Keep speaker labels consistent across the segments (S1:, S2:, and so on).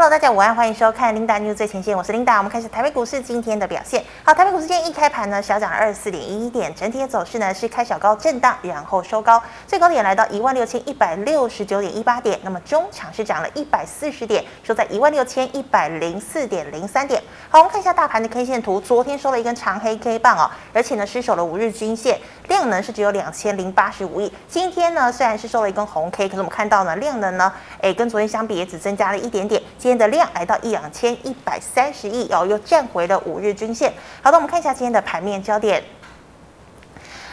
S1: Hello，大家午安，欢迎收看 Linda News 最前线，我是 Linda。我们开始台北股市今天的表现。好，台北股市今天一开盘呢，小涨二十四点一一点，整体的走势呢是开小高震荡，然后收高，最高点来到一万六千一百六十九点一八点。那么中场是涨了一百四十点，收在一万六千一百零四点零三点。好，我们看一下大盘的 K 线图，昨天收了一根长黑 K 棒哦，而且呢失守了五日均线，量能是只有两千零八十五亿。今天呢虽然是收了一根红 K，可是我们看到呢量能呢，哎，跟昨天相比也只增加了一点点。天的量来到一两千一百三十亿哦，又站回了五日均线。好的，我们看一下今天的盘面焦点。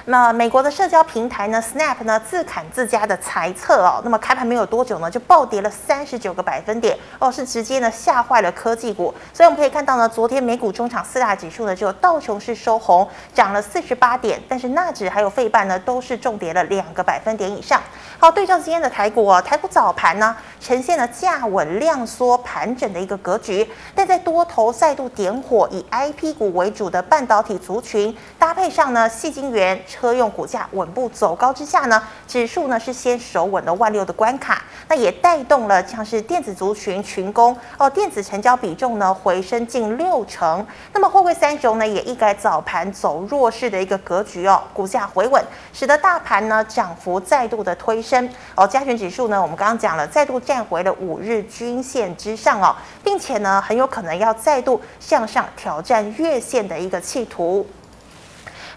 S1: 那美国的社交平台呢，Snap 呢自砍自家的财测哦，那么开盘没有多久呢，就暴跌了三十九个百分点哦，是直接呢吓坏了科技股。所以我们可以看到呢，昨天美股中场四大指数呢，只有道琼是收红，涨了四十八点，但是纳指还有费半呢都是重跌了两个百分点以上。好，对照今天的台股哦，台股早盘呢呈现了价稳量缩盘整的一个格局，但在多头再度点火，以 IP 股为主的半导体族群搭配上呢，细晶圆。车用股价稳步走高之下呢，指数呢是先守稳了万六的关卡，那也带动了像是电子族群群攻哦，电子成交比重呢回升近六成。那么货柜三雄呢也一改早盘走弱势的一个格局哦，股价回稳，使得大盘呢涨幅再度的推升哦，加权指数呢我们刚刚讲了，再度站回了五日均线之上哦，并且呢很有可能要再度向上挑战月线的一个企图。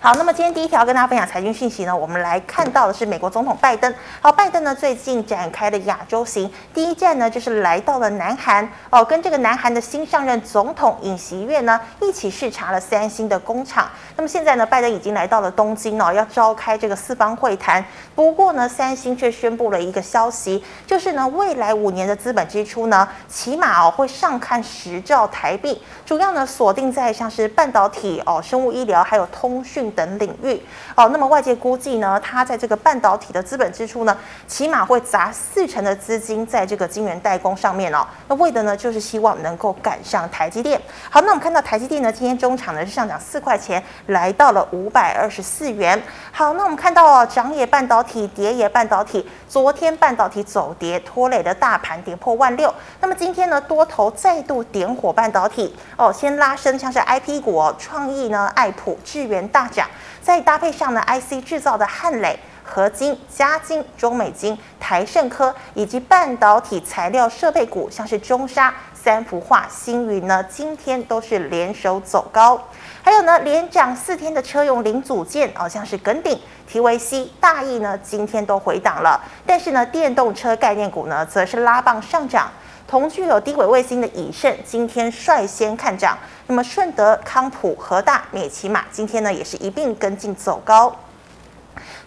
S1: 好，那么今天第一条跟大家分享财经讯息呢，我们来看到的是美国总统拜登。好，拜登呢最近展开了亚洲行，第一站呢就是来到了南韩哦，跟这个南韩的新上任总统尹锡悦呢一起视察了三星的工厂。那么现在呢，拜登已经来到了东京哦，要召开这个四方会谈。不过呢，三星却宣布了一个消息，就是呢未来五年的资本支出呢，起码哦会上看十兆台币，主要呢锁定在像是半导体哦、生物医疗还有通讯。等领域哦，那么外界估计呢，它在这个半导体的资本支出呢，起码会砸四成的资金在这个晶圆代工上面哦。那为的呢，就是希望能够赶上台积电。好，那我们看到台积电呢，今天中场呢是上涨四块钱，来到了五百二十四元。好，那我们看到哦，涨也半导体，跌也半导体。昨天半导体走跌，拖累的大盘跌破万六。那么今天呢，多头再度点火半导体哦，先拉升像是 IP 股哦，创意呢，爱普、智源大涨。再搭配上呢，IC 制造的汉磊、合金、嘉金、中美金、台盛科，以及半导体材料设备股，像是中沙、三幅化、星云呢，今天都是联手走高。还有呢，连涨四天的车用零组件，好、哦、像是耿鼎、TVC、大益呢，今天都回档了。但是呢，电动车概念股呢，则是拉棒上涨。同具有低轨卫星的以盛今天率先看涨，那么顺德、康普、和大、美琪玛今天呢也是一并跟进走高。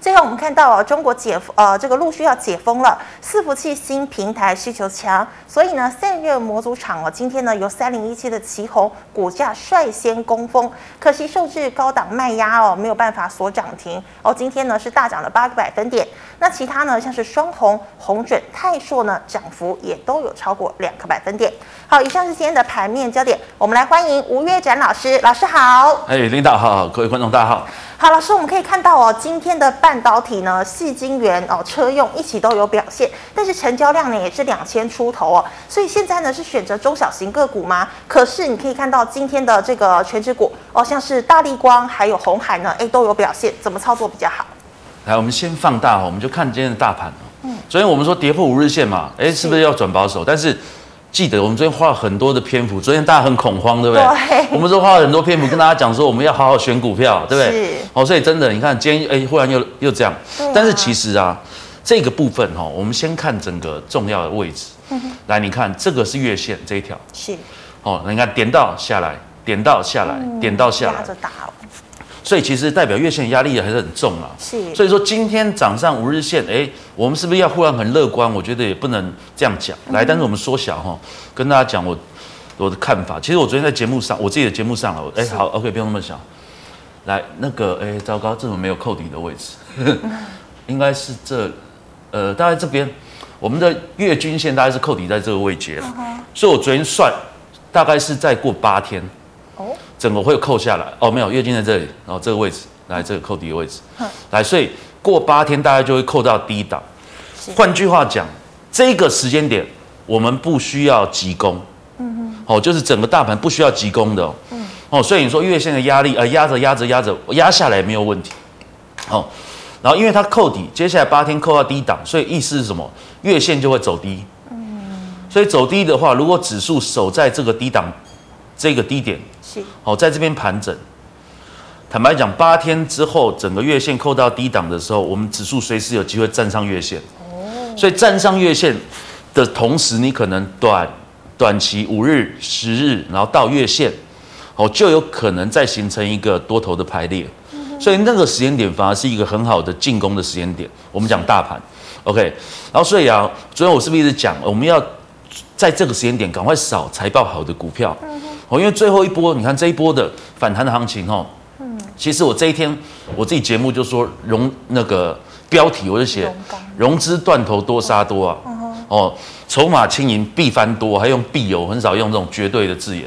S1: 最后我们看到啊，中国解呃这个陆续要解封了，伺服器新平台需求强，所以呢散热模组厂哦，今天呢由三零一七的奇鋐股价率先攻封，可惜受制高档卖压哦，没有办法锁涨停哦，今天呢是大涨了八个百分点。那其他呢像是双红、红准、泰硕呢涨幅也都有超过两个百分点。好，以上是今天的盘面焦点，我们来欢迎吴月展老师，老师好。
S2: 哎，领导好，各位观众大家好。
S1: 好，老师，我们可以看到哦，今天的半导体呢，细晶圆哦，车用一起都有表现，但是成交量呢也是两千出头哦，所以现在呢是选择中小型个股吗？可是你可以看到今天的这个全指股哦，像是大立光还有红海呢，哎都有表现，怎么操作比较好？
S2: 来，我们先放大哦，我们就看今天的大盘哦。嗯，昨天我们说跌破五日线嘛，哎，是不是要转保守？但是。记得我们昨天花了很多的篇幅，昨天大家很恐慌，对不对？对。我们都花了很多篇幅跟大家讲说，我们要好好选股票，对不对？是。哦，所以真的，你看今天哎，忽然又又这样。啊。但是其实啊，这个部分哈，我们先看整个重要的位置。嗯。来，你看这个是月线这一条。是。哦，你看点到下来，点到下来，点到下来。所以其实代表月线压力还是很重啊。是。所以说今天涨上五日线，哎，我们是不是要忽然很乐观？我觉得也不能这样讲。来，但是我们缩小哈，跟大家讲我我的看法。其实我昨天在节目上，我自己的节目上了。哎，好，OK，不用那么小。来，那个，哎，糟糕，这种没有扣底的位置，应该是这，呃，大概这边，我们的月均线大概是扣底在这个位阶了。所以我昨天算，大概是再过八天。哦。整个会扣下来哦，没有月经在这里，然后这个位置来这个扣底的位置，来，所以过八天大概就会扣到低档。换句话讲，这个时间点我们不需要急攻，哦，就是整个大盘不需要急攻的哦。嗯。哦，所以你说月线的压力，呃，压着压着压着压下来没有问题。哦，然后因为它扣底，接下来八天扣到低档，所以意思是什么？月线就会走低。嗯。所以走低的话，如果指数守在这个低档，这个低点，是。哦，在这边盘整。坦白讲，八天之后整个月线扣到低档的时候，我们指数随时有机会站上月线。哦。所以站上月线的同时，你可能短短期五日、十日，然后到月线，哦，就有可能再形成一个多头的排列。所以那个时间点反而是一个很好的进攻的时间点。我们讲大盘，OK。然后所以啊，昨天我是不是一直讲，我们要在这个时间点赶快扫财报好的股票？哦，因为最后一波，你看这一波的反弹的行情，哦，嗯，其实我这一天我自己节目就说融那个标题我就写融资断头多杀多啊，哦，筹码轻盈必翻多，还用必有，很少用这种绝对的字眼。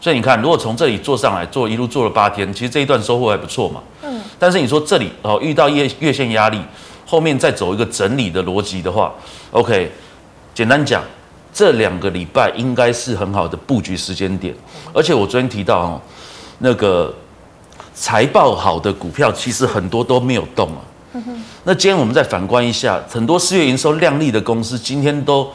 S2: 所以你看，如果从这里做上来，做一路做了八天，其实这一段收获还不错嘛。嗯。但是你说这里哦，遇到月月线压力，后面再走一个整理的逻辑的话，OK，简单讲，这两个礼拜应该是很好的布局时间点。而且我昨天提到哦，那个财报好的股票，其实很多都没有动啊。嗯。那今天我们再反观一下，很多四月营收亮丽的公司，今天都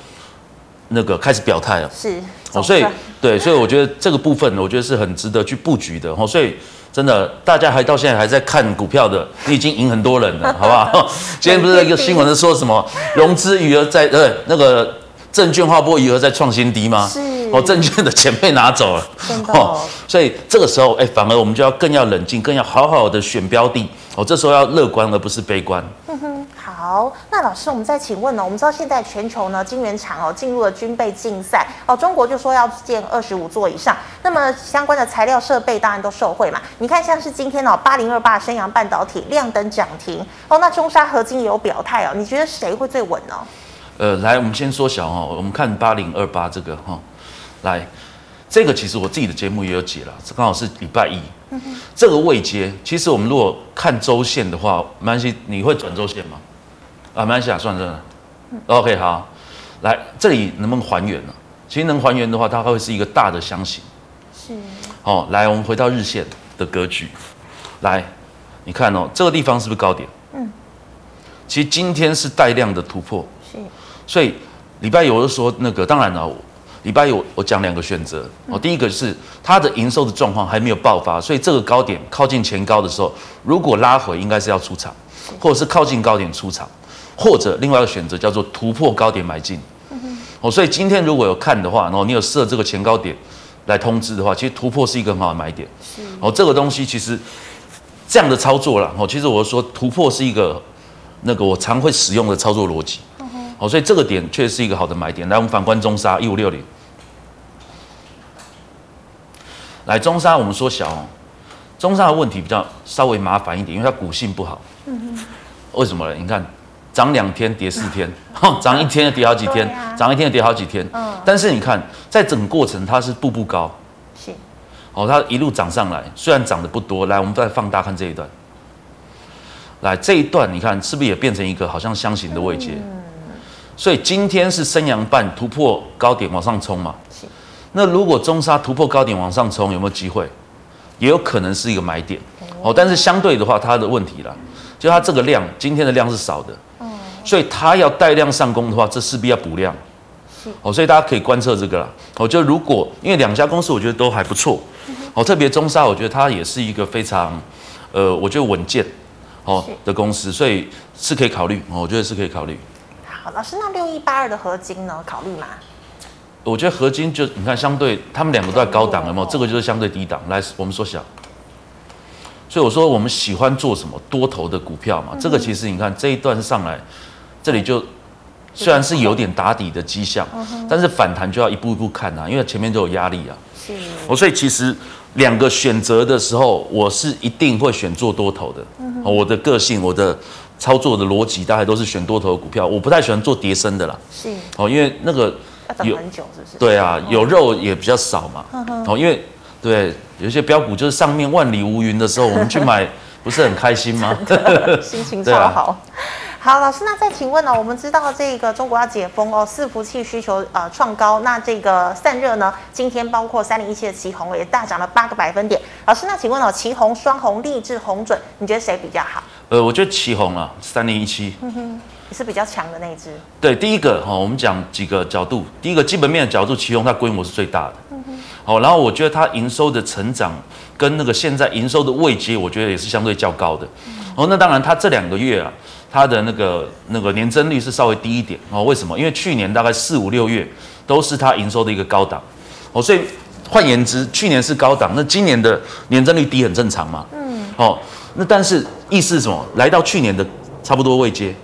S2: 那个开始表态了。是。哦，所以。对，所以我觉得这个部分，我觉得是很值得去布局的哦。所以真的，大家还到现在还在看股票的，你已经赢很多人了，好不好？今天不是一个新闻是说什么融资余额在呃那个证券划拨余额在创新低吗？是哦，证券的钱被拿走了哦。所以这个时候，哎，反而我们就要更要冷静，更要好好的选标的哦。这时候要乐观而不是悲观。
S1: 好，那老师，我们再请问呢？我们知道现在全球呢，晶圆厂哦进入了军备竞赛哦，中国就说要建二十五座以上，那么相关的材料设备当然都受惠嘛。你看，像是今天哦，八零二八升阳半导体亮灯涨停哦，那中沙合金也有表态哦，你觉得谁会最稳呢？
S2: 呃，来，我们先缩小哦，我们看八零二八这个哈，来，这个其实我自己的节目也有解了，这刚好是礼拜一，这个位阶，其实我们如果看周线的话，没关系，你会转周线吗？啊，没关系啊，算了算了。OK，好，来这里能不能还原呢？其实能还原的话，它会是一个大的箱型。是。哦，来，我们回到日线的格局。来，你看哦，这个地方是不是高点？嗯。其实今天是带量的突破。是。所以礼拜有的说那个，当然了，礼拜有我讲两个选择。哦，第一个是它的营收的状况还没有爆发，所以这个高点靠近前高的时候，如果拉回，应该是要出场，或者是靠近高点出场。或者另外一个选择叫做突破高点买进，哦，所以今天如果有看的话，然后你有设这个前高点来通知的话，其实突破是一个很好的买点。哦，这个东西其实这样的操作了，哦，其实我说突破是一个那个我常会使用的操作逻辑。哦，所以这个点确实是一个好的买点。来，我们反观中沙一五六零，来中沙我们缩小哦，中沙的问题比较稍微麻烦一点，因为它股性不好。嗯哼，为什么呢？你看。涨两天跌四天，涨一天就跌好几天，涨、啊、一天就跌好几天。嗯，但是你看，在整个过程它是步步高，是，哦，它一路涨上来，虽然涨得不多。来，我们再放大看这一段。来，这一段你看是不是也变成一个好像箱型的位阶？嗯，所以今天是升阳半突破高点往上冲嘛？是。那如果中沙突破高点往上冲，有没有机会？也有可能是一个买点。哦，但是相对的话，它的问题啦，就它这个量，今天的量是少的。所以它要带量上攻的话，这势必要补量，是哦，所以大家可以观测这个啦。我觉得如果因为两家公司，我觉得都还不错，哦，特别中沙，我觉得它也是一个非常，呃，我觉得稳健，哦的公司，所以是可以考虑，我觉得是可以考虑。
S1: 好，老师，那六一八二的合金呢？考虑吗？
S2: 我觉得合金就你看，相对他们两个都在高档，有没有？这个就是相对低档。来，我们缩小。所以我说我们喜欢做什么多头的股票嘛？这个其实你看这一段上来。这里就虽然是有点打底的迹象，但是反弹就要一步一步看啊，因为前面都有压力啊。是。我所以其实两个选择的时候，我是一定会选做多头的。嗯。我的个性，我的操作的逻辑，大概都是选多头的股票。我不太喜欢做跌升的啦。是。哦，因为那个有很久，是不是？对啊，有肉也比较少嘛。哦，因为对有些标股就是上面万里无云的时候，我们去买 不是很开心吗？
S1: 心情超好。好，老师，那再请问呢？我们知道这个中国要解封哦，伺服器需求呃创高，那这个散热呢，今天包括三零一七的旗红也大涨了八个百分点。老师，那请问哦，旗红、双红、立志、红准，你觉得谁比较好？
S2: 呃，我觉得奇鋐啊，三零一七，
S1: 嗯哼，也是比较强的那一只。
S2: 对，第一个哈，我们讲几个角度，第一个基本面的角度，奇鋐它规模是最大的，嗯哼，好，然后我觉得它营收的成长跟那个现在营收的位阶，我觉得也是相对较高的。哦，那当然，它这两个月啊，它的那个那个年增率是稍微低一点哦。为什么？因为去年大概四五六月都是它营收的一个高档哦，所以换言之，去年是高档，那今年的年增率低很正常嘛。嗯。哦，那但是意思是什么？来到去年的差不多位阶，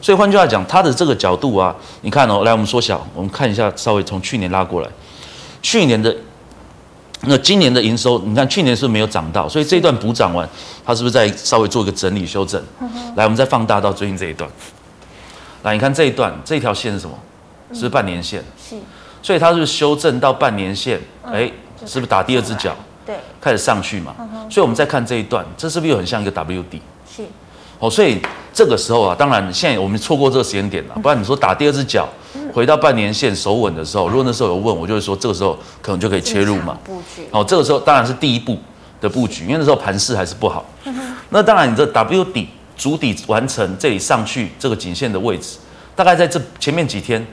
S2: 所以换句话讲，它的这个角度啊，你看哦，来我们缩小，我们看一下，稍微从去年拉过来，去年的。那今年的营收，你看去年是没有涨到，所以这一段补涨完，它是不是再稍微做一个整理修正？嗯、来，我们再放大到最近这一段。来，你看这一段，这条线是什么？是是半年线？是。所以它是不是修正到半年线？哎、嗯，是不是打第二只脚？对，开始上去嘛。所以我们再看这一段，这是不是又很像一个 W 底？是。哦，所以这个时候啊，当然现在我们错过这个时间点了，不然你说打第二只脚，回到半年线守稳的时候，如果那时候有问我，就会说这个时候可能就可以切入嘛。布局。哦，这个时候当然是第一步的布局，因为那时候盘势还是不好。那当然，你这 W 底主底完成，这里上去这个颈线的位置，大概在这前面几天，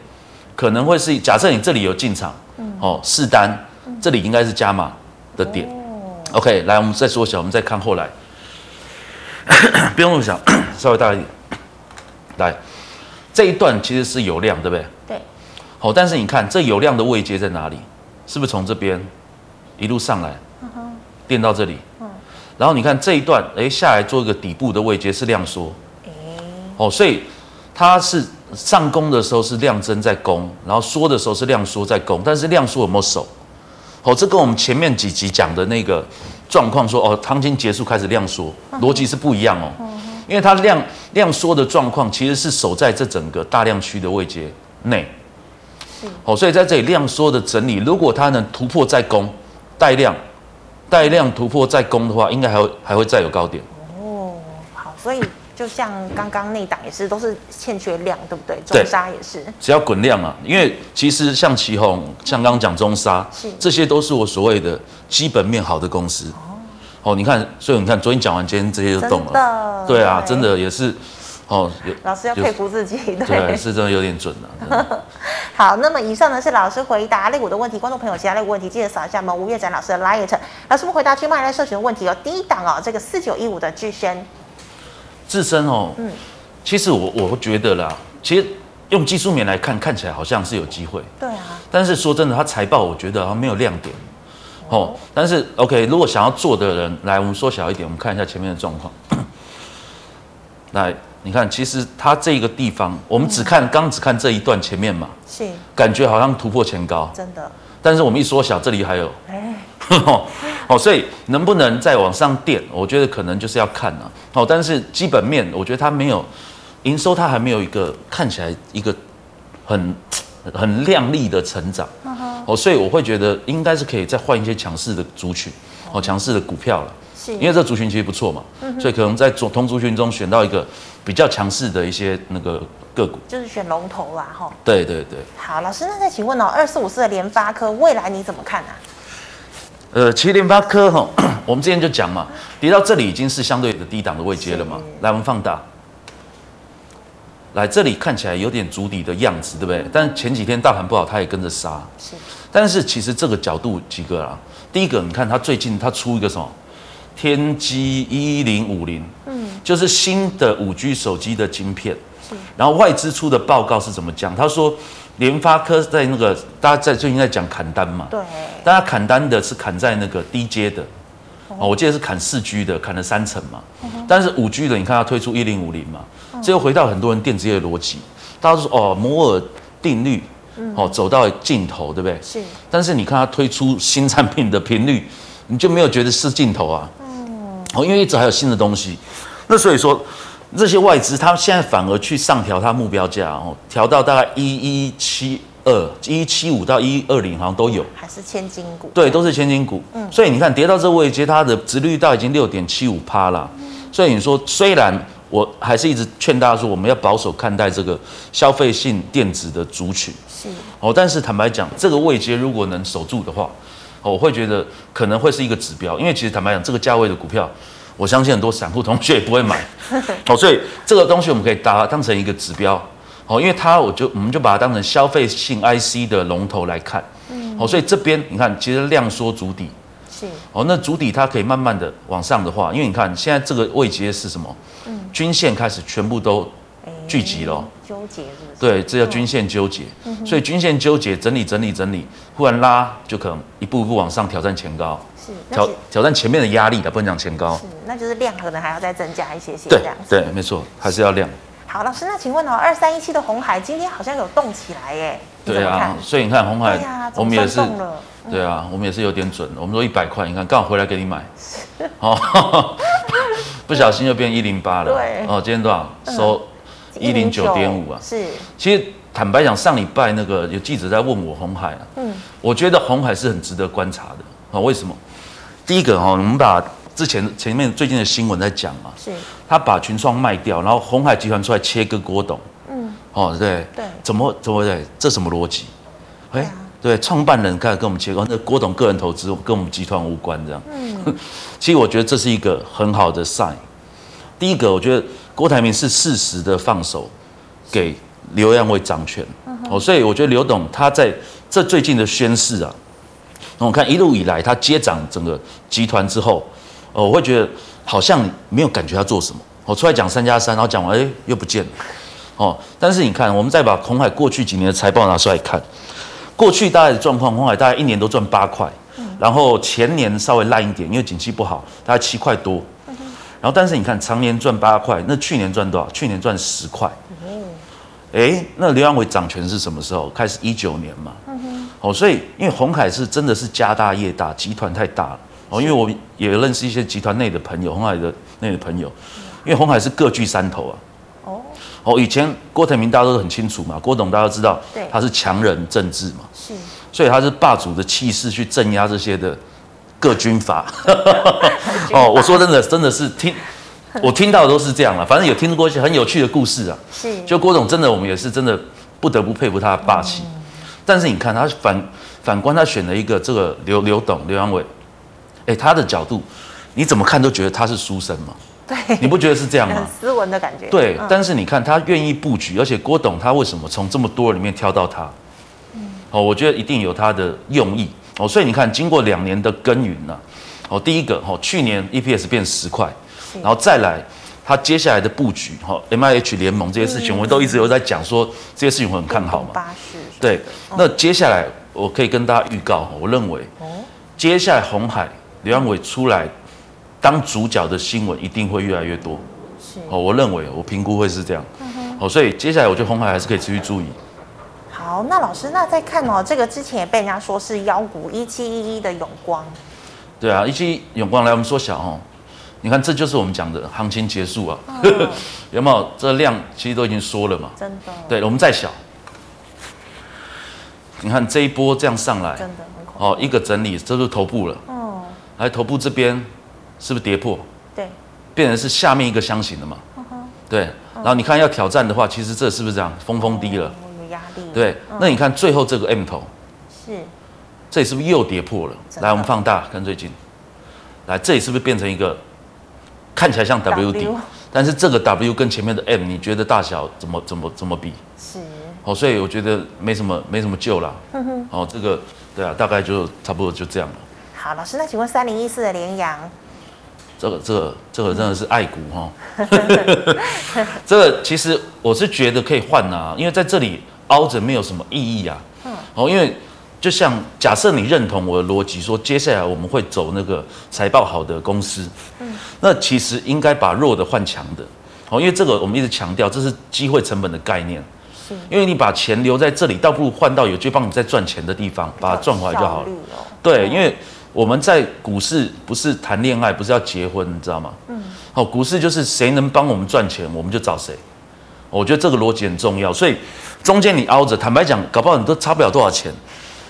S2: 可能会是假设你这里有进场，哦，试单，这里应该是加码的点。OK，来，我们再缩小，我们再看后来。不用那么小，稍微大一点。来，这一段其实是有量，对不对？对。好，但是你看这有量的位阶在哪里？是不是从这边一路上来，垫到这里？嗯。然后你看这一段，哎，下来做一个底部的位阶是量缩。哎。哦，所以它是上攻的时候是量增在攻，然后缩的时候是量缩在攻，但是量缩有没有守？哦，这跟我们前面几集讲的那个。状况说哦，行情结束开始量缩，逻辑是不一样哦，因为它量量缩的状况其实是守在这整个大量区的位阶内，哦，所以在这里量缩的整理，如果它能突破再攻，带量带量突破再攻的话，应该还会还会再有高点。
S1: 哦，好，所以。就像刚刚那档也是，都是欠缺量，对不对？中沙也是，
S2: 只要滚量啊，因为其实像旗宏，像刚刚讲中沙，是这些都是我所谓的基本面好的公司。哦，哦，你看，所以你看，昨天讲完，今天这些就动了。对啊，真的也是。哦，
S1: 老师要佩服自己，对，
S2: 对，是真的有点准了。
S1: 好，那么以上呢是老师回答类股的问题，观众朋友其他类股问题记得扫一下我们吴月展老师的 LINE。老师们回答去麦来社群的问题哦第一档哦，这个四九一五的智伸。自身哦，嗯，其实我我觉得啦，其实用技术面来看，看起来好像是有机会，对啊。但是说真的，他财报我觉得像没有亮点，哦。但是 OK，如果想要做的人，来，我们缩小一点，我们看一下前面的状况。来，你看，其实它这个地方，我们只看刚只看这一段前面嘛，是，感觉好像突破前高，真的。但是我们一缩小，这里还有，哎。哦，所以能不能再往上垫？我觉得可能就是要看了。哦，但是基本面，我觉得它没有营收，它还没有一个看起来一个很很亮丽的成长。哦，所以我会觉得应该是可以再换一些强势的族群，哦，强势的股票了。是，因为这族群其实不错嘛。所以可能在同族群中选到一个比较强势的一些那个个股，就是选龙头啦，哈。对对对。好，老师，那再请问哦，二四五四的联发科未来你怎么看啊？呃，其实联发科哈，我们之前就讲嘛，跌到这里已经是相对的低档的位阶了嘛。来，我们放大，来这里看起来有点足底的样子，对不对？但前几天大盘不好，它也跟着杀。是。但是其实这个角度几个啊，第一个，你看它最近它出一个什么？天玑一零五零，嗯，就是新的五 G 手机的晶片。是。然后外资出的报告是怎么讲？他说。联发科在那个，大家在最近在讲砍单嘛？对。大家砍单的是砍在那个低阶的，哦，我记得是砍四 G 的，砍了三成嘛。但是五 G 的，你看它推出一零五零嘛，这又回到很多人电子业的逻辑，大家都说哦，摩尔定律，哦，走到尽头，对不对？是。但是你看它推出新产品的频率，你就没有觉得是尽头啊？嗯。哦，因为一直还有新的东西，那所以说。这些外资，他现在反而去上调它目标价哦，调到大概一一七二、一七五到一二零，好像都有。还是千金股？对，都是千金股。嗯，所以你看跌到这位阶，它的殖率到已经六点七五趴了。嗯，所以你说虽然
S2: 我还是一直劝大家说，我们要保守看待这个消费性电子的族群。
S1: 是
S2: 哦，但是坦白讲，这个位阶如果能守住的话，我会觉得可能会是一个指标。因为其实坦白讲，这个价位的股票，我相信很多散户同学也不会买。哦，所以这个东西我们可以把它当成一个指标。哦，因为它我就我们就把它当成消费性 IC 的龙头来看。嗯。哦，所以这边你看，其实量缩足底。是。哦，那足底它可以慢慢的往上的话，因为你看现在这个位阶是什么？嗯。均线开始全部都聚集了。纠结是不是？对，这叫均线纠结。嗯。所以均线纠结整理整理整理，忽然拉就可能一步一步往上挑战前高。是。挑挑战前面的压力的，不能讲前高。
S1: 是，那就是量可能还要再增加一些些。
S2: 对对，没错，还是要量。
S1: 好，老师，那请问哦，二三一七的红海今天好像有动起来耶？
S2: 对啊，所以你看红海，我们也是，对啊，我们也是有点准。我们说一百块，你看刚好回来给你买，哦，不小心又变一零八了。对，哦，今天多少？收一零九点五啊。是，其实坦白讲，上礼拜那个有记者在问我红海啊，嗯，我觉得红海是很值得观察的啊。为什么？第一个哈，我们把。之前前面最近的新闻在讲嘛，是，他把群创卖掉，然后鸿海集团出来切割郭董，嗯，哦对，对，怎么怎么对，这什么逻辑？哎、欸，对，创办人开始跟我们切割，那郭董个人投资跟我们集团无关，这样，嗯，其实我觉得这是一个很好的 sign。第一个，我觉得郭台铭是适时的放手给刘扬伟掌权，哦，所以我觉得刘董他在这最近的宣誓啊，我看一路以来他接掌整个集团之后。哦，我会觉得好像没有感觉他做什么。我出来讲三加三，然后讲完，哎，又不见了。哦，但是你看，我们再把红海过去几年的财报拿出来看，过去大概的状况，红海大概一年都赚八块，然后前年稍微烂一点，因为景气不好，大概七块多。然后但是你看，常年赚八块，那去年赚多少？去年赚十块。哎，那刘扬伟掌权是什么时候？开始一九年嘛。哦，所以因为鸿海是真的是家大业大，集团太大了。哦，因为我也认识一些集团内的朋友，鸿海的内的朋友，因为鸿海是各据山头啊。哦。哦，以前郭台铭大家都很清楚嘛，郭董大家都知道，对，他是强人政治嘛，是，所以他是霸主的气势去镇压这些的各军阀。哦，我说真的，真的是听 我听到的都是这样了，反正有听过一些很有趣的故事啊。是。就郭董真的，我们也是真的不得不佩服他的霸气。嗯。但是你看他反反观他选了一个这个刘刘董刘扬伟。哎，他的角度，你怎么看都觉得他是书生嘛？对，你不觉得是这样吗？很
S1: 斯文的感觉。
S2: 对，嗯、但是你看他愿意布局，而且郭董他为什么从这么多里面挑到他？嗯，哦，我觉得一定有他的用意哦。所以你看，经过两年的耕耘呢，哦，第一个哦，去年 EPS 变十块，然后再来他接下来的布局哈，MIH 联盟这些事情，我们都一直有在讲说这些事情我很看好嘛。对，那接下来我可以跟大家预告，我认为，接下来红海。刘安伟出来当主角的新闻一定会越来越多，是。哦，我认为我评估会是这样，哦，所以接下来我觉得红海还是可以持续注意。
S1: 好，那老师，那再看哦，这个之前也被人家说是妖股一七一一的永光，
S2: 对啊，一七一永光来我们缩小哦，你看这就是我们讲的行情结束啊，嗯、有没有？这量其实都已经缩了嘛，真的，对，我们再小，你看这一波这样上来，真的很恐怖哦，一个整理，这是头部了。哦来头部这边是不是跌破？对，变成是下面一个箱型的嘛？嗯、对，然后你看要挑战的话，其实这是不是这样？峰峰低了，有压力。对，嗯、那你看最后这个 M 头，是，这里是不是又跌破了？来，我们放大看最近，来这里是不是变成一个看起来像 W 底但是这个 W 跟前面的 M，你觉得大小怎么怎么怎么比？是，哦，所以我觉得没什么没什么救了。嗯哼，哦，这个对啊，大概就差不多就这样了。
S1: 好，老师，那请问三零一四的联阳，
S2: 这个这个这个真的是爱股哈。这个其实我是觉得可以换啊，因为在这里凹着没有什么意义啊。嗯。哦，因为就像假设你认同我的逻辑，说接下来我们会走那个财报好的公司，嗯，那其实应该把弱的换强的。哦，因为这个我们一直强调，这是机会成本的概念。是。因为你把钱留在这里，倒不如换到有机会帮你再赚钱的地方，把它赚回来就好了。对，因为。我们在股市不是谈恋爱，不是要结婚，你知道吗？嗯。好，股市就是谁能帮我们赚钱，我们就找谁。我觉得这个逻辑很重要，所以中间你凹着，坦白讲，搞不好你都差不了多少钱。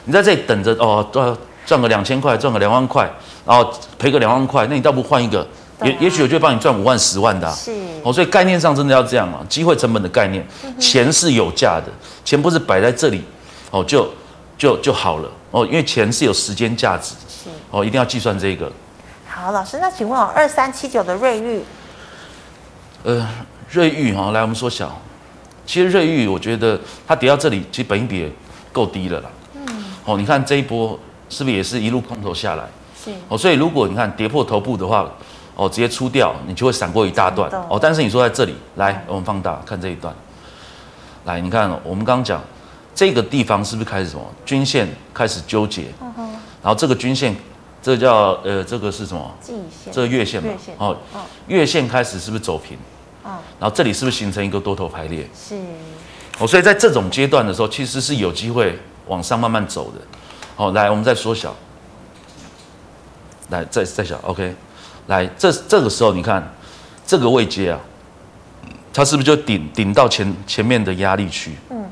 S2: 你在这里等着哦，赚赚个两千块，赚个两万块，然后赔个两万块，那你倒不换一个也也许我就会帮你赚五万、十万的、啊。
S1: 是
S2: 哦，所以概念上真的要这样啊，机会成本的概念，钱是有价的，钱不是摆在这里哦就就就好了哦，因为钱是有时间价值。是哦，一定要计算这个。
S1: 好，老师，那请问哦，二三七九的瑞玉，
S2: 呃，瑞玉哈，来我们缩小。其实瑞玉，我觉得它跌到这里，其实本益比也够低了啦。嗯。哦，你看这一波是不是也是一路空头下来？是。哦，所以如果你看跌破头部的话，哦，直接出掉，你就会闪过一大段。哦，但是你说在这里，来，我们放大看这一段。来，你看我们刚刚讲这个地方是不是开始什么均线开始纠结？然后这个均线，这个叫呃，这个是什么？季线。这个月线嘛。月线。哦。月线开始是不是走平？然后这里是不是形成一个多头排列？是。哦，所以在这种阶段的时候，其实是有机会往上慢慢走的。好，来，我们再缩小。来，再再小，OK。来，这这个时候你看这个位阶啊，它是不是就顶顶到前前面的压力区？嗯。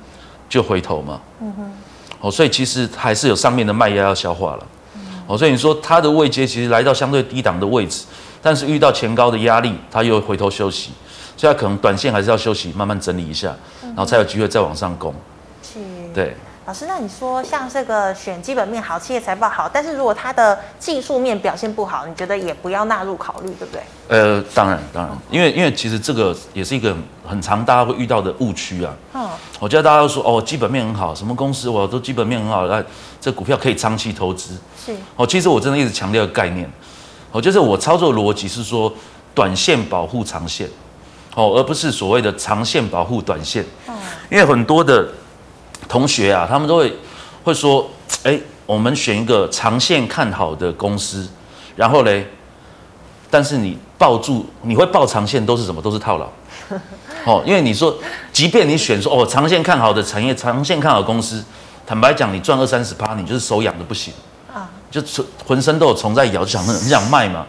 S2: 就回头嘛。嗯哼。哦，所以其实还是有上面的卖压要消化了。嗯。哦，所以你说它的位阶其实来到相对低档的位置，但是遇到前高的压力，它又回头休息。所以它可能短线还是要休息，慢慢整理一下，然后才有机会再往上攻。是。对。老师，那你说像这个选基本面好，企业财报好，但是如果它的技术面表现不好，你觉得也不要纳入考虑，对不对？呃，当然，当然，因为因为其实这个也是一个很常大家会遇到的误区啊。嗯。我觉得大家都说哦，基本面很好，什么公司我都基本面很好，那这股票可以长期投资。是。哦，其实我真的一直强调概念，哦，就是我操作逻辑是说，短线保护长线。哦，而不是所谓的长线保护短线，因为很多的同学啊，他们都会会说，哎，我们选一个长线看好的公司，然后嘞，但是你抱住，你会抱长线都是什么？都是套牢。哦，因为你说，即便你选说哦，长线看好的产业，长线看好的公司，坦白讲，你赚二三十趴，你就是手痒的不行啊。就浑身都有虫在咬，就想那 你想卖嘛？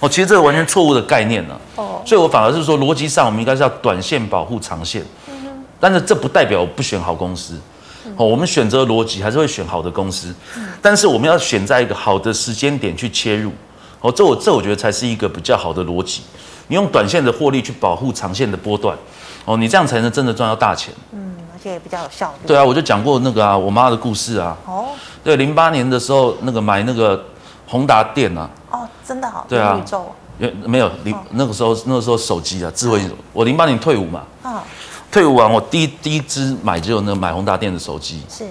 S2: 哦，其实这个完全错误的概念呢、啊。哦，所以我反而是说，逻辑上我们应该是要短线保护长线。嗯。但是这不代表我不选好公司。哦，我们选择逻辑还是会选好的公司。嗯。但是我们要选在一个好的时间点去切入。哦，这我这我觉得才是一个比较好的逻辑。你用短线的获利去保护长线的波段。哦，你这样才能真的赚到大钱。嗯，而且也比较有效率。对啊，我就讲过那个啊，我妈的故事啊。哦。对，零八年的时候，那个买那个宏达电啊。哦，真的好。对啊。宇宙。没有，零那个时候那个时候手机啊，智慧。我零八年退伍嘛。啊。退伍完，我第一第一支买就有那个买宏达电的手机。是。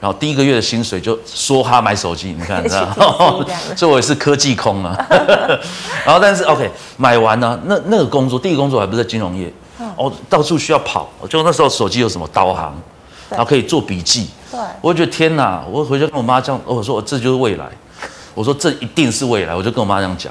S2: 然后第一个月的薪水就梭哈买手机，你看？所以我也是科技控啊。然后，但是 OK，买完呢，那那个工作，第一个工作还不是在金融业。哦，到处需要跑，就那时候手机有什么导航。然后可以做笔记，对，我就觉得天哪！我回去跟我妈讲，我说这就是未来，我说这一定是未来，我就跟我妈这样讲，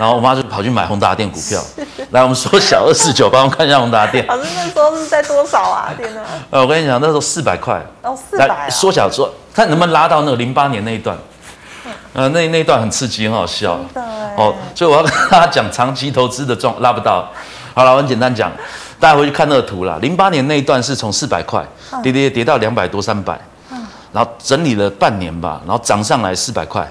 S2: 然后我妈就跑去买宏达电股票。来，我们缩小二四九，帮我看一下宏达电。老师那时候是在多少啊？天哪！呃，我跟你讲，那时候四百块。哦，四百。来缩小说，看能不能拉到那个零八年那一段。呃，那那一段很刺激，很好笑。对。哦，所以我要跟大家讲，长期投资的状拉不到。好了，我很简单讲。大家回去看那个图啦，零八年那一段是从四百块跌跌跌到两百多三百，然后整理了半年吧，然后涨上来四百块，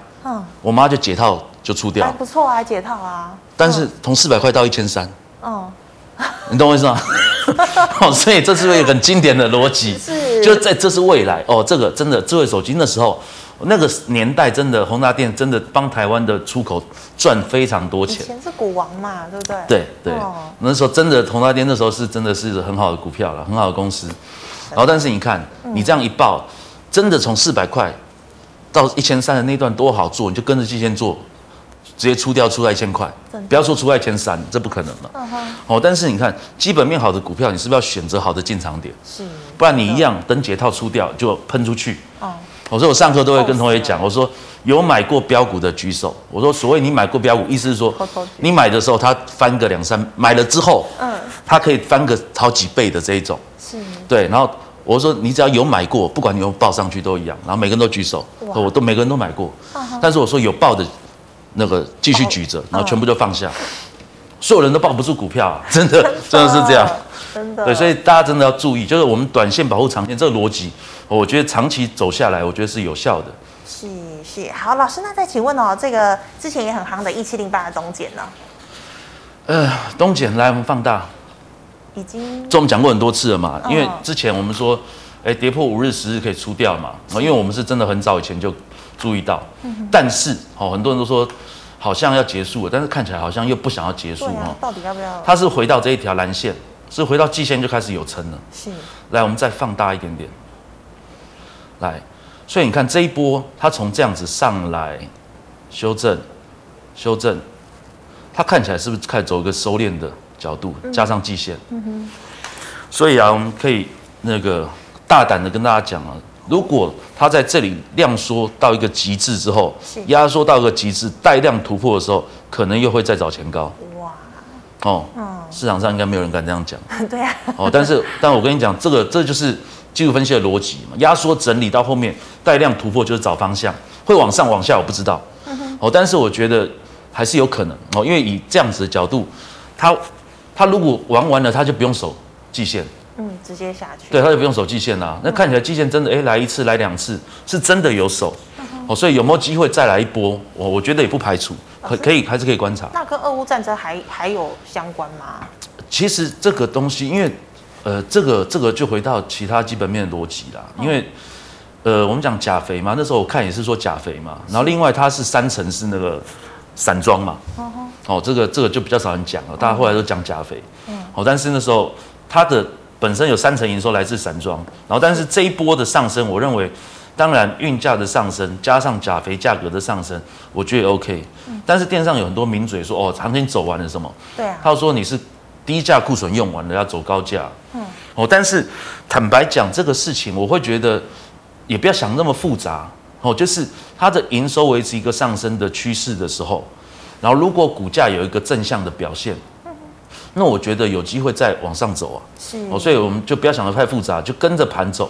S2: 我妈就解套就出掉，还不错啊，解套啊。但是从四百块到一千三，嗯，你懂我意思吗？哦，所以这是一个很经典的逻辑，是，就在这是未来哦，这个真的智慧手机那时候。那个年代真的宏达电真的帮台湾的出口赚非常多钱。以前是股王嘛，对不对？对对，哦、那时候真的宏达电那时候是真的是很好的股票了，很好的公司。然后但是你看，你这样一报，真的从四百块到一千三的那段多好做，你就跟着季线做，直接出掉出来一千块，不要说出来一千三，这不可能了。哦，但是你看基本面好的股票，你是不是要选择好的进场点？是，不然你一样等解套出掉就喷出去。哦。我说我上课都会跟同学讲，我说有买过标股的举手。我说所谓你买过标股，意思是说你买的时候它翻个两三，买了之后，嗯，它可以翻个好几倍的这一种。是。对，然后我说你只要有买过，不管你有报上去都一样。然后每个人都举手，我都每个人都买过。但是我说有报的，那个继续举着，然后全部就放下。所有人都抱不住股票，真的真的是这样。真的。对，所以大家真的要注意，就是我们短线保护长线这个逻辑。我觉得长期走下来，我觉得是有效的。是是，好，老师，那再请问哦，这个之前也很夯的一七零八的东碱呢？呃，东碱来，我们放大，
S1: 已经，
S2: 这我们讲过很多次了嘛。因为之前我们说，哎、欸，跌破五日、十日可以出掉嘛。因为我们是真的很早以前就注意到，但是哦，很多人都说好像要结束了，但是看起来好像又不想要结束哦。
S1: 到底要不要？
S2: 它是回到这一条蓝线，是回到季线就开始有撑了。
S1: 是，
S2: 来，我们再放大一点点，来，所以你看这一波，它从这样子上来修正，修正。它看起来是不是开始走一个收敛的角度，加上季线？嗯哼。所以啊，我们可以那个大胆的跟大家讲啊，如果它在这里量缩到一个极致之后，压缩到一个极致带量突破的时候，可能又会再找前高。哇。哦。市场上应该没有人敢这样讲。对啊。哦，但是，但我跟你讲，这个这就是技术分析的逻辑嘛。压缩整理到后面带量突破就是找方向，会往上往下我不知道。嗯。哦，但是我觉得。还是有可能哦，因为以这样子的角度，他他如果玩完了，他就不用守季线，
S1: 嗯，直接下去，
S2: 对，他就不用守季线啦。那看起来季线真的，哎，来一次，来两次，是真的有守哦，所以有没有机会再来一波？我我觉得也不排除，可可以还是可以观察。
S1: 那跟俄乌战争还还有相关吗？
S2: 其实这个东西，因为呃，这个这个就回到其他基本面的逻辑啦，因为呃，我们讲钾肥嘛，那时候我看也是说钾肥嘛，然后另外它是三层是那个。散装嘛，哦，这个这个就比较少人讲了，大家后来都讲钾肥，嗯。哦，但是那时候它的本身有三成营收来自散装，然后但是这一波的上升，我认为，当然运价的上升加上钾肥价格的上升，我觉得 OK，但是电商有很多名嘴说，哦，行情走完了什么？对啊，他说你是低价库存用完了要走高价，嗯，哦，但是坦白讲这个事情，我会觉得也不要想那么复杂。哦，就是它的营收维持一个上升的趋势的时候，然后如果股价有一个正向的表现，那我觉得有机会再往上走啊。是哦，所以我们就不要想得太复杂，就跟着盘走。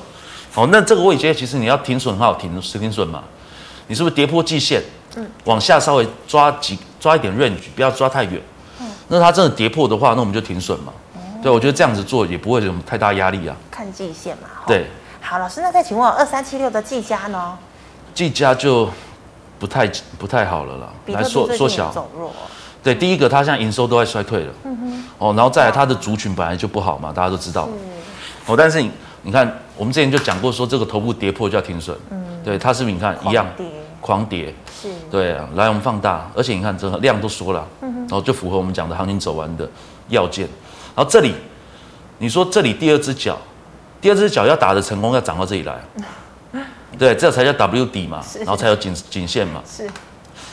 S2: 哦，那这个位阶其实你要停损很好停，是停损嘛？你是不是跌破季线？嗯，往下稍微抓几抓一点 range，不要抓太远。嗯，那它真的跌破的话，那我们就停损嘛。对，我觉得这样子做也不会有什么太大压力啊。
S1: 看季线嘛。
S2: 对。
S1: 好，老师，那再请问二三七六的季家呢？技
S2: 家就不太不太好了啦，来缩缩小，对，第一个它现在营收都在衰退了，嗯哼，哦，然后再来它的族群本来就不好嘛，大家都知道，哦，但是你你看，我们之前就讲过说这个头部跌破就要停损，嗯，对，它是不是你看一样狂跌，是，对啊，来我们放大，而且你看这个量都缩了，嗯哼，然后就符合我们讲的行情走完的要件，然后这里你说这里第二只脚，第二只脚要打的成功，要涨到这里来。对，这才叫 W 底嘛，然后才有颈颈线嘛，是，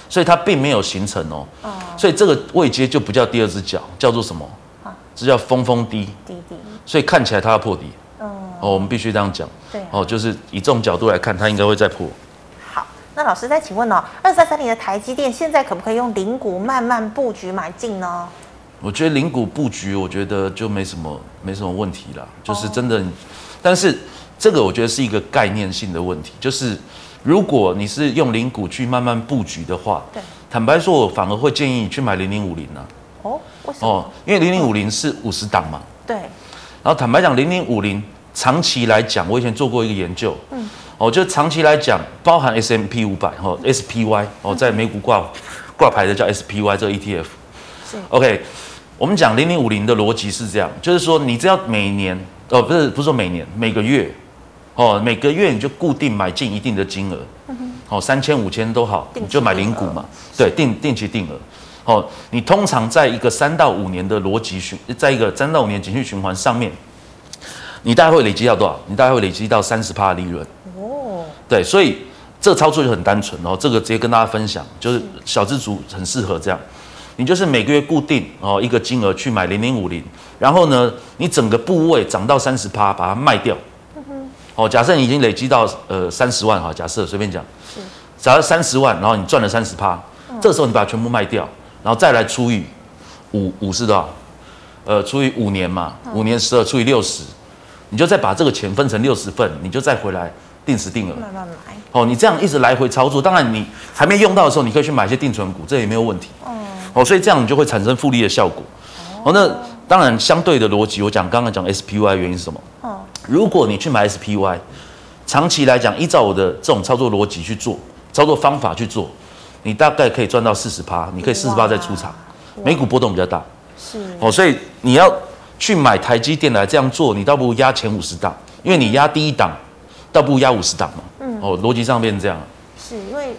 S2: 所以它并没有形成哦，哦，所以这个位阶就不叫第二只脚，叫做什么？啊，这叫峰峰低。低低，所以看起来它要破底，哦，哦，我们必须这样讲，对，哦，就是以这种角度来看，它应该会再破。
S1: 好，那老师再请问哦，二三三零的台积电现在可不可以用零股慢慢布局买进呢？
S2: 我觉得零股布局，我觉得就没什么没什么问题了，就是真的，哦、但是。这个我觉得是一个概念性的问题，就是如果你是用零股去慢慢布局的话，对，坦白说，我反而会建议你去买零零五零呢。哦，为什么？哦，因为零零五零是五十档嘛。对。然后坦白讲，零零五零长期来讲，我以前做过一个研究，嗯，哦，就长期来讲，包含 S M P 五百哦，S P Y 哦，在美股挂挂牌的叫 S P Y 这个 E T F。是。OK，我们讲零零五零的逻辑是这样，就是说你只要每年哦，不是不是说每年，每个月。哦，每个月你就固定买进一定的金额，哦，三千五千都好，你就买零股嘛，对，定定期定额。哦，你通常在一个三到五年的逻辑循，在一个三到五年景气循环上面，你大概会累积到多少？你大概会累积到三十趴利润。哦，对，所以这个操作就很单纯哦，这个直接跟大家分享，就是小资族很适合这样，你就是每个月固定哦一个金额去买零零五零，然后呢，你整个部位涨到三十趴，把它卖掉。哦，假设你已经累积到呃三十万哈，假设随便讲，是，假设三十万，然后你赚了三十趴，嗯、这时候你把它全部卖掉，然后再来除以五五是多少？呃，除以五年嘛，五、嗯、年十二除以六十，你就再把这个钱分成六十份，你就再回来定时定额，慢慢买。哦，你这样一直来回操作，当然你还没用到的时候，你可以去买一些定存股，这也没有问题。哦，所以这样你就会产生复利的效果。哦，那当然相对的逻辑，我讲刚刚讲 SPY 原因是什么？哦。如果你去买 SPY，长期来讲，依照我的这种操作逻辑去做，操作方法去做，你大概可以赚到四十趴，你可以四十趴再出场，美股波动比较大，是哦，所以你要去买台积电来这样做，你倒不如压前五十档，因为你压第一档，倒不如压五十档嘛。嗯，哦，逻辑上变成这样。
S1: 是因为，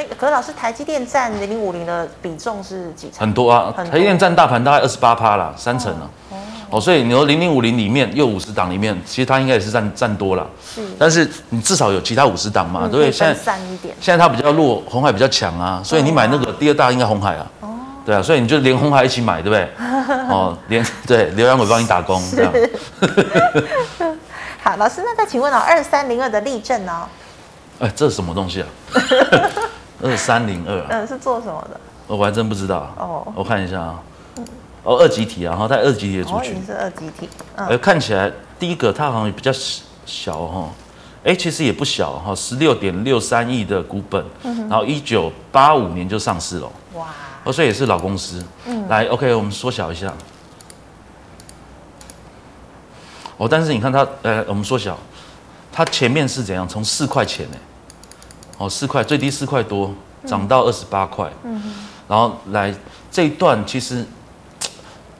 S1: 哎，可是老师，台积电占零零五零的比重是几成？
S2: 很多啊，多台积电占大盘大概二十八趴啦，三成啊。哦哦，所以你说零零五零里面又五十档里面，其实它应该也是占占多了。是，但是你至少有其他五十档嘛，对不对？现在散一点。现在它比较弱，红海比较强啊，所以你买那个第二大应该红海啊。哦。对啊，所以你就连红海一起买，对不对？哦，连对刘扬伟帮你打工这样。
S1: 好，老师，那再请问哦，二三零二的例证呢？
S2: 哎，这是什么东西啊？二三零二。
S1: 嗯，是做什么的？
S2: 我还真不知道。哦。我看一下啊。哦，二级体啊，然后在二级体的族群，
S1: 哦、是二级体。嗯、
S2: 呃，看起来第一个它好像也比较小哈，哎，其实也不小哈，十六点六三亿的股本，嗯、然后一九八五年就上市了，哇，哦，所以也是老公司。嗯，来，OK，我们缩小一下。哦，但是你看它，呃，我们缩小，它前面是怎样？从四块钱呢？哦，四块最低四块多，涨到二十八块。嗯哼，然后来这一段其实。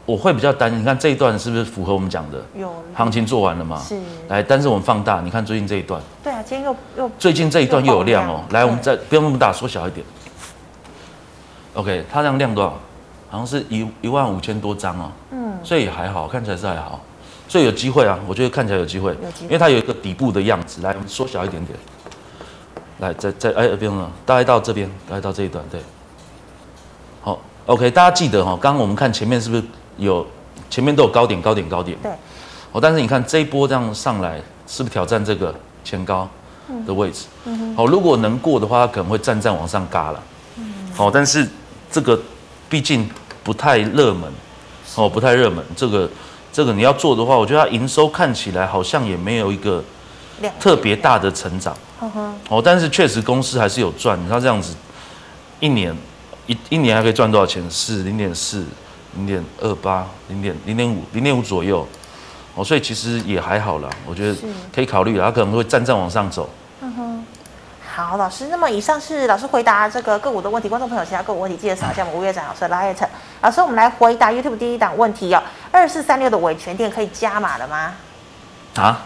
S2: 我会比较担心，你看这一段是不是符合我们讲的？有行情做完了嘛？是。来，但是我们放大，你看最近这一段。
S1: 对啊，今天又又。
S2: 最近这一段又有量哦。来，我们再不用那么大，缩小一点。OK，它这样量多少？好像是一一万五千多张哦。嗯。所以还好，看起来是还好，所以有机会啊，我觉得看起来有机会。有机会。因为它有一个底部的样子。来，我们缩小一点点。来，在在哎，不用了，大概到这边，大概到这一段，对。好，OK，大家记得哈，刚刚我们看前面是不是？有前面都有高点，高点，高点。对。哦，但是你看这一波这样上来，是不是挑战这个前高的位置？嗯哼。好，如果能过的话，它可能会站站往上嘎了。嗯。好，但是这个毕竟不太热门，哦，不太热门。这个这个你要做的话，我觉得它营收看起来好像也没有一个特别大的成长。哦，但是确实公司还是有赚。它这样子一年一一年还可以赚多少钱？是零点四。零点二八，零点零点五，零点五左右，哦，所以其实也还好啦，我觉得可以考虑，它可能会站站往上走。嗯哼，
S1: 好，老师，那么以上是老师回答这个个股的问题，观众朋友其他个股问题记得扫一下我们吴岳展老师的 LINE。老师，我们来回答 YouTube 第一档问题哦，二四三六的伟诠电可以加码了吗？
S2: 啊？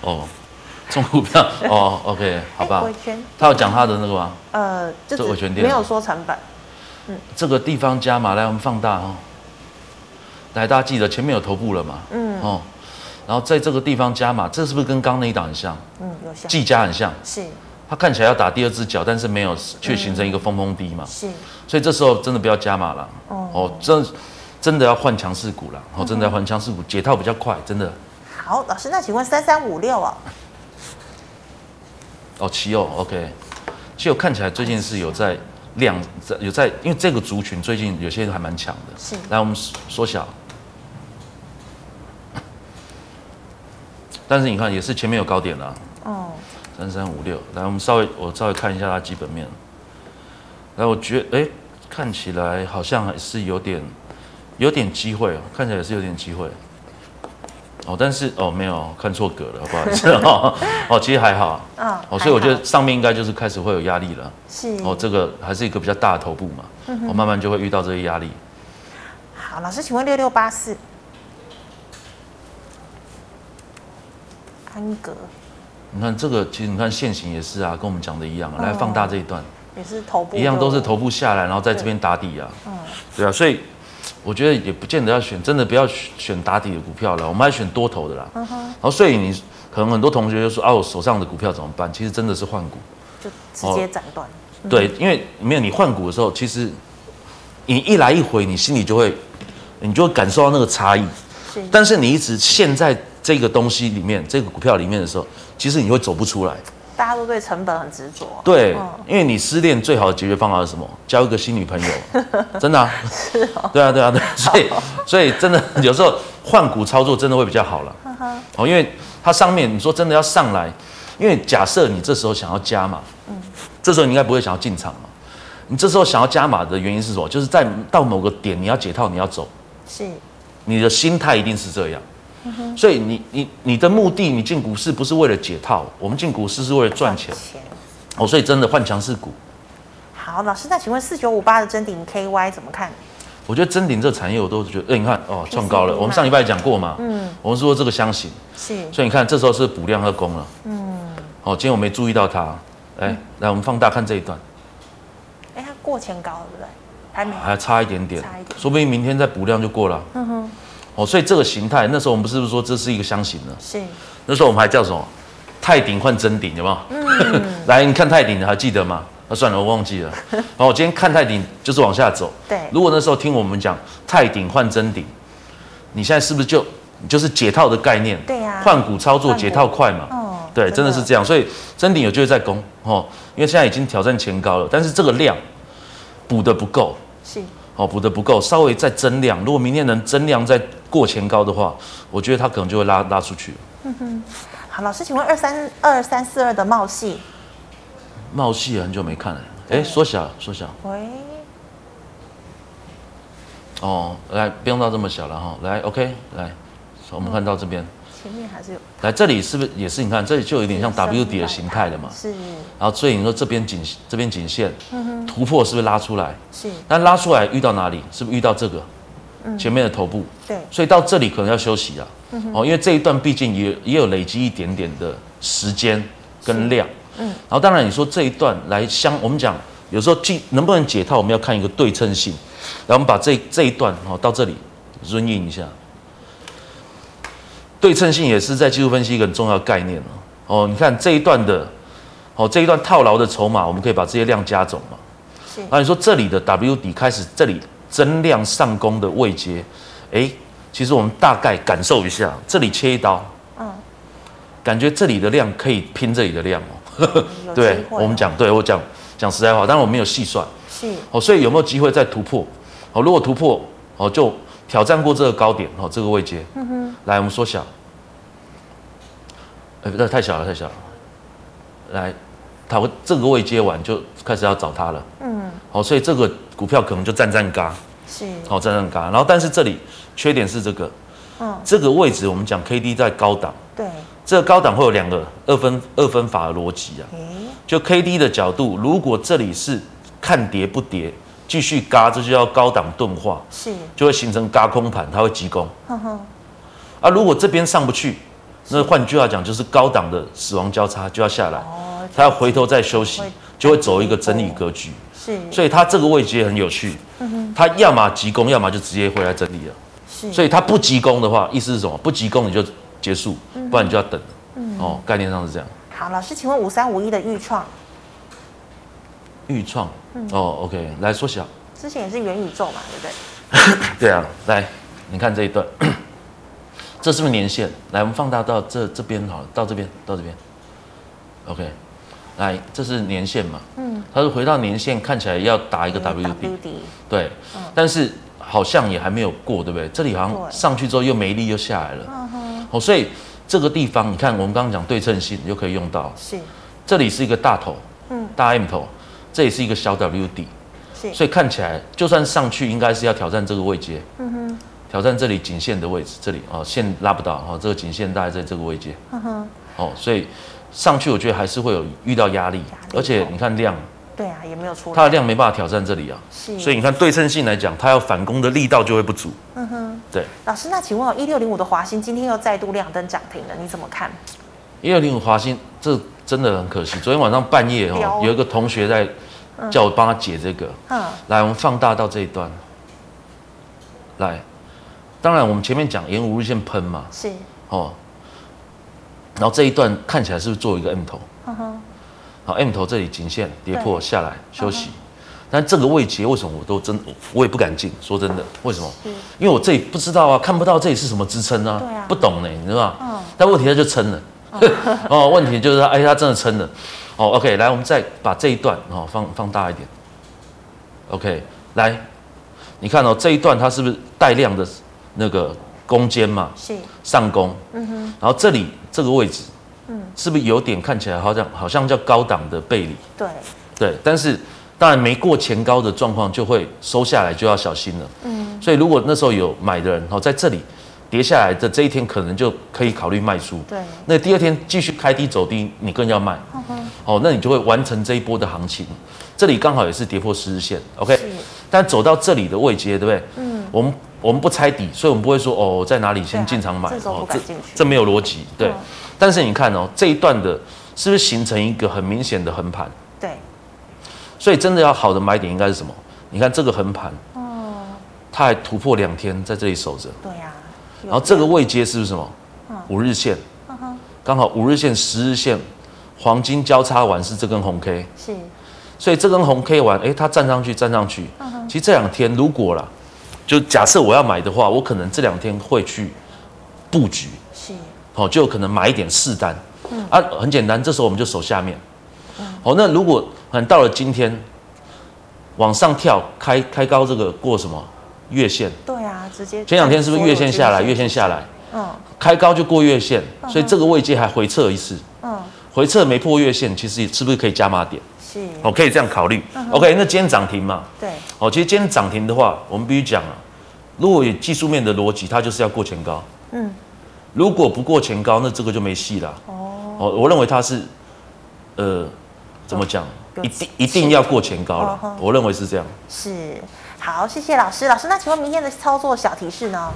S2: 哦，这种股票 哦，OK，好吧。他有讲他的那个吗？呃，
S1: 就伟诠电没有说成本。
S2: 嗯，这个地方加码，来我们放大哦。来，大家记得前面有头部了嘛？嗯。哦，然后在这个地方加码，这是不是跟刚刚那一档很像？嗯，有像。技嘉很像。是。它看起来要打第二只脚，但是没有，却形成一个峰峰低嘛。是。所以这时候真的不要加码了。哦。哦，真真的要换强势股了。哦，真的要换强势股，解套比较快，真的。
S1: 好，老师，那请问三三五六啊？
S2: 哦，奇偶，OK。奇偶看起来最近是有在。量在有在，因为这个族群最近有些人还蛮强的。是。来，我们缩小。但是你看，也是前面有高点了。哦。三三五六，来，我们稍微我稍微看一下它基本面。来，我觉得，哎，看起来好像还是有点有点机会哦，看起来也是有点机会。哦，但是哦，没有看错格了，不好 意思哦。哦，其实还好。嗯。哦，所以我觉得上面应该就是开始会有压力了。是。哦，这个还是一个比较大的头部嘛。嗯。哦，慢慢就会遇到这些压力。
S1: 好，老师，请问六六八四，安格。
S2: 你看这个，其实你看线型也是啊，跟我们讲的一样啊。来放大这一段。
S1: 也是头部。
S2: 一样都是头部下来，然后在这边打底啊。嗯。对啊，所以。我觉得也不见得要选，真的不要选打底的股票了，我们还选多头的啦。然后，所以你可能很多同学就说啊，我手上的股票怎么办？其实真的是换股，
S1: 就直接斩断。
S2: 哦、对，因为没有你换股的时候，其实你一来一回，你心里就会，你就会感受到那个差异。是。但是你一直陷在这个东西里面，这个股票里面的时候，其实你会走不出来。
S1: 大家都对成本很执着。
S2: 对，因为你失恋最好的解决方法是什么？交一个新女朋友，真的啊。是哦。对啊，对啊，对。所以，所以真的有时候换股操作真的会比较好了。哦，因为它上面你说真的要上来，因为假设你这时候想要加码，嗯，这时候你应该不会想要进场嘛。你这时候想要加码的原因是什么？就是在到某个点你要解套，你要走。是。你的心态一定是这样。所以你你你的目的，你进股市不是为了解套，我们进股市是为了赚钱。钱。哦，所以真的换强势股。
S1: 好，老师，那请问四九五八的真顶 KY 怎么看？
S2: 我觉得真顶这个产业，我都觉得，哎，你看哦，创高了。我们上礼拜讲过嘛，嗯，我们说这个箱型，
S1: 是，
S2: 所以你看这时候是补量和攻了，嗯，哦，今天我没注意到它，哎，来，我们放大看这一段，
S1: 哎，它过前高了，对不对？还没，
S2: 还差一点点，差一点，说不定明天再补量就过了，嗯哼，哦，所以这个形态，那时候我们不是不是说这是一个箱型呢？
S1: 是，
S2: 那时候我们还叫什么？泰鼎换真鼎，有没有？嗯，来，你看泰鼎，你还记得吗？那算了，我忘记了。然 后我今天看泰鼎就是往下走。
S1: 对。
S2: 如果那时候听我们讲泰鼎换真鼎，你现在是不是就就是解套的概念？
S1: 对呀。
S2: 换股操作解套快嘛？哦。对，真的是这样。所以真鼎有机会再攻哦，因为现在已经挑战前高了，但是这个量补的不够。
S1: 是。
S2: 哦，补的不够，稍微再增量。如果明天能增量再过前高的话，我觉得它可能就会拉拉出去。嗯哼。
S1: 好，老师，请问二三二三四二的茂系。
S2: 茂系很久没看了，哎，缩小缩小。喂。哦，来，不用到这么小了哈，来，OK，来，我们看到这边。
S1: 前面还是有。
S2: 来，这里是不是也是？你看，这里就有点像 W 底的形态了嘛？
S1: 是。
S2: 然后，所以你说这边颈这边颈线突破是不是拉出来？
S1: 是。
S2: 但拉出来遇到哪里？是不是遇到这个？前面的头部。
S1: 对。
S2: 所以到这里可能要休息了。哦，因为这一段毕竟也也有累积一点点的时间跟量。嗯，然后当然你说这一段来相，我们讲有时候进能不能解套，我们要看一个对称性。然后我们把这这一段哦到这里 run in 一下，对称性也是在技术分析一个很重要的概念哦。哦，你看这一段的，哦这一段套牢的筹码，我们可以把这些量加总嘛。是。然后你说这里的 W 底开始这里增量上攻的位阶，哎，其实我们大概感受一下，这里切一刀，嗯，感觉这里的量可以拼这里的量哦。对，我们讲，对我讲讲实在话，当然我没有细算，是哦，所以有没有机会再突破？哦，如果突破，哦，就挑战过这个高点，哦，这个位阶，嗯哼，来，我们缩小，哎，那太小了，太小了，来，它会这个位阶完就开始要找它了，嗯，哦，所以这个股票可能就站站嘎，是，哦，站站嘎，然后但是这里缺点是这个，嗯，这个位置我们讲 K D 在高档，对。这个高档会有两个二分二分法的逻辑啊，就 K D 的角度，如果这里是看跌不跌，继续嘎，这就叫高档钝化，是就会形成嘎空盘，它会急攻。呵呵啊，如果这边上不去，那换句话讲就是高档的死亡交叉就要下来，它要回头再休息，就会走一个整理格局。是，所以它这个位置也很有趣，它要么急攻，要么就直接回来整理了。是，所以它不急攻的话，意思是什么？不急攻你就。结束，不然你就要等。嗯，哦，概念上是这样。
S1: 好，老师，请问五三五一的预创，
S2: 钰创，哦，OK，来缩小。
S1: 之前也是元宇宙嘛，对不
S2: 对？对啊，来，你看这一段，这是不是年线？来，我们放大到这这边好了，到这边，到这边。OK，来，这是年线嘛？嗯，它是回到年线，看起来要打一个 W 底。W 底。对，但是好像也还没有过，对不对？这里好像上去之后又没力，又下来了。哦，所以这个地方你看，我们刚刚讲对称性，就可以用到。是，这里是一个大头，嗯，大 M 头，这也是一个小 W 底。是，所以看起来就算上去，应该是要挑战这个位阶。嗯哼，挑战这里颈线的位置，这里哦，线拉不到，哦，这个颈线大概在这个位阶。嗯哼，哦，所以上去我觉得还是会有遇到压力，力，而且你看量。
S1: 对啊，也没有出。
S2: 它的量没办法挑战这里啊，是。所以你看对称性来讲，它要反攻的力道就会不足。嗯哼，对。
S1: 老师，那请问一六零五的华兴今天又再度亮灯涨停了，你怎么看？
S2: 一六零五华兴，这真的很可惜。昨天晚上半夜哦，有一个同学在叫我帮他解这个。嗯。来，我们放大到这一段。来，当然我们前面讲沿五日线喷嘛。是。哦。然后这一段看起来是不是做一个 M 头？嗯哼。好，M 头这里颈线跌破下来休息，但这个位置为什么我都真我也不敢进？说真的，为什么？因为我这里不知道啊，看不到这里是什么支撑啊，不懂呢，你知道吗？但问题它就撑了，哦，问题就是它，哎，它真的撑了。哦，OK，来，我们再把这一段哦放放大一点。OK，来，你看哦，这一段它是不是带量的那个攻坚嘛？是上攻，嗯哼，然后这里这个位置。嗯，是不是有点看起来好像好像叫高档的背离？对对，但是当然没过前高的状况就会收下来，就要小心了。嗯，所以如果那时候有买的人，哦，在这里跌下来的这一天，可能就可以考虑卖出。对，那第二天继续开低走低，你更要卖。哦，那你就会完成这一波的行情。这里刚好也是跌破十日线，OK。但走到这里的位阶，对不对？嗯，我们我们不猜底，所以我们不会说哦，在哪里先进
S1: 场买，
S2: 哦，
S1: 这
S2: 这没有逻辑，对。嗯、但是你看哦，这一段的是不是形成一个很明显的横盘？
S1: 对。
S2: 所以真的要好的买点应该是什么？你看这个横盘，哦，它还突破两天在这里守着，
S1: 对呀、啊。
S2: 然后这个位阶是不是什么？嗯、五日线，刚好五日线、十日线黄金交叉完是这根红 K，
S1: 是。
S2: 所以这根红 K 完，哎，它站上去，站上去。其实这两天如果啦，就假设我要买的话，我可能这两天会去布局。是。好，就可能买一点试单。嗯。啊，很简单，这时候我们就守下面。嗯。好，那如果很到了今天，往上跳，开开高，这个过什么月线？
S1: 对啊，直接。
S2: 前两天是不是月线下来？月线下来。嗯。开高就过月线，所以这个位阶还回撤一次。嗯。回撤没破月线，其实是不是可以加码点？是，哦，可以这样考虑。嗯、OK，那今天涨停嘛？对。哦，其实今天涨停的话，我们必须讲啊，如果有技术面的逻辑，它就是要过前高。嗯。如果不过前高，那这个就没戏了。哦。哦，我认为它是，呃，怎么讲？一定一定要过前高了。哦、我认为是这样。
S1: 是。好，谢谢老师。老师，那请问明天的操作小提示呢？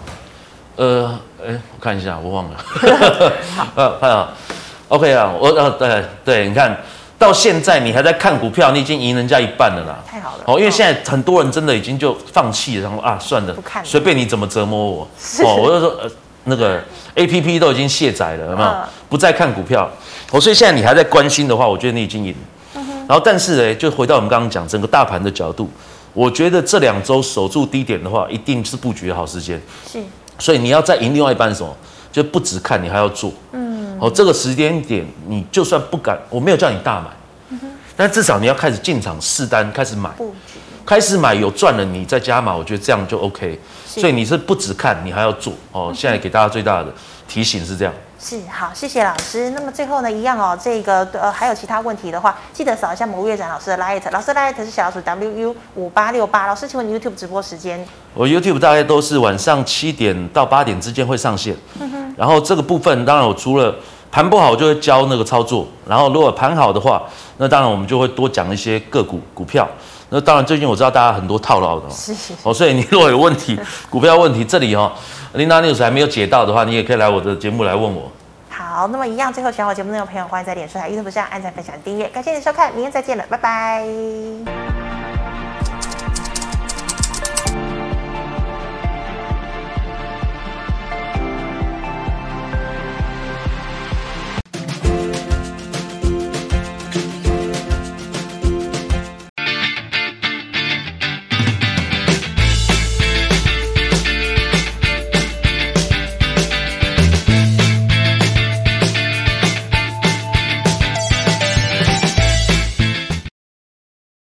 S2: 呃，哎，我看一下，我忘了。好。呃，看啊。OK 啊，我呃，对对，你看。到现在你还在看股票，你已经赢人家一半了啦。
S1: 太好了
S2: 哦，因为现在很多人真的已经就放弃了，然后啊，算了，不看了，随便你怎么折磨我。哦，我就说呃，那个 APP 都已经卸载了，有没有？嗯、不再看股票。哦，所以现在你还在关心的话，我觉得你已经赢。嗯、然后，但是呢，就回到我们刚刚讲整个大盘的角度，我觉得这两周守住低点的话，一定是布局的好时间。是。所以你要再赢另外一半是什么？就不止看，你还要做。嗯。哦，这个时间点，你就算不敢，我没有叫你大买，嗯、哼但至少你要开始进场试单，开始买，开始买有赚了，你再加码，我觉得这样就 OK。是所以你是不止看，你还要做。哦，现在给大家最大的提醒是这样。
S1: 是好，谢谢老师。那么最后呢，一样哦，这个呃还有其他问题的话，记得扫一下魔月展老师的 Light，老师的 Light 是小老鼠 WU 五八六八。老师，请问 YouTube 直播时间？
S2: 我 YouTube 大概都是晚上七点到八点之间会上线。嗯、哼然后这个部分，当然我除了盘不好，我就会教那个操作。然后如果盘好的话，那当然我们就会多讲一些个股股票。那当然最近我知道大家很多套牢的，是是是哦，所以你如果有问题，股票问题这里哦，Linda News 还没有解到的话，你也可以来我的节目来问我。
S1: 好，那么一样，最后喜欢我节目内容的朋友，欢迎在脸书、台 YouTube 上按赞、分享、订阅。感谢你的收看，明天再见了，拜拜。